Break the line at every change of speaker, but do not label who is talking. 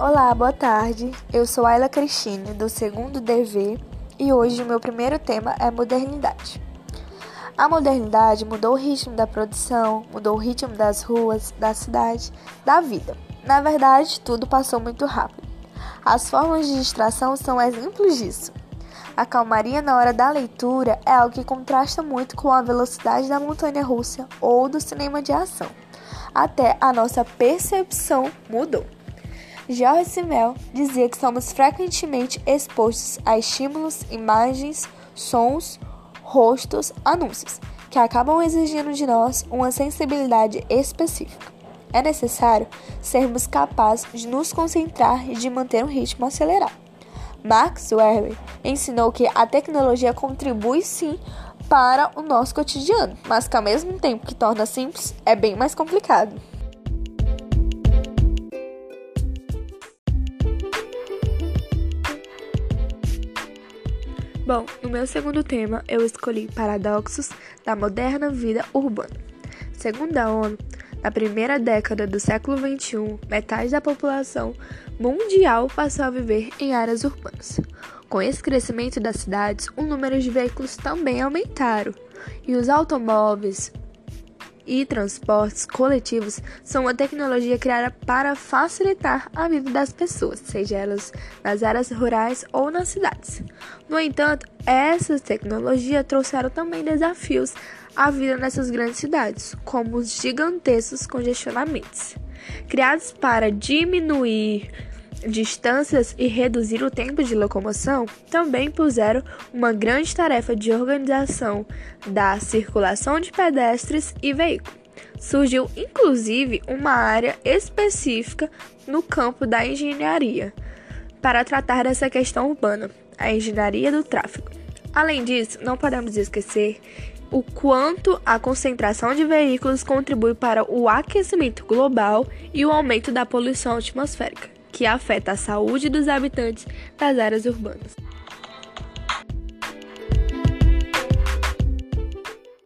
Olá, boa tarde. Eu sou Ayla Cristine, do segundo DV, e hoje o meu primeiro tema é modernidade. A modernidade mudou o ritmo da produção, mudou o ritmo das ruas, da cidade, da vida. Na verdade, tudo passou muito rápido. As formas de distração são exemplos disso. A calmaria na hora da leitura é algo que contrasta muito com a velocidade da montanha russa ou do cinema de ação. Até a nossa percepção mudou. George Simmel dizia que somos frequentemente expostos a estímulos, imagens, sons, rostos, anúncios, que acabam exigindo de nós uma sensibilidade específica. É necessário sermos capazes de nos concentrar e de manter um ritmo acelerado. Max Weber ensinou que a tecnologia contribui sim para o nosso cotidiano, mas que ao mesmo tempo que torna simples, é bem mais complicado. Bom, no meu segundo tema eu escolhi paradoxos da moderna vida urbana. Segundo a ONU, na primeira década do século XXI, metade da população mundial passou a viver em áreas urbanas. Com esse crescimento das cidades, o número de veículos também aumentaram e os automóveis e transportes coletivos são uma tecnologia criada para facilitar a vida das pessoas, seja elas nas áreas rurais ou nas cidades. No entanto, essas tecnologias trouxeram também desafios à vida nessas grandes cidades, como os gigantescos congestionamentos. Criados para diminuir distâncias e reduzir o tempo de locomoção, também puseram uma grande tarefa de organização da circulação de pedestres e veículos. Surgiu inclusive uma área específica no campo da engenharia para tratar dessa questão urbana, a engenharia do tráfego. Além disso, não podemos esquecer o quanto a concentração de veículos contribui para o aquecimento global e o aumento da poluição atmosférica que afeta a saúde dos habitantes das áreas urbanas.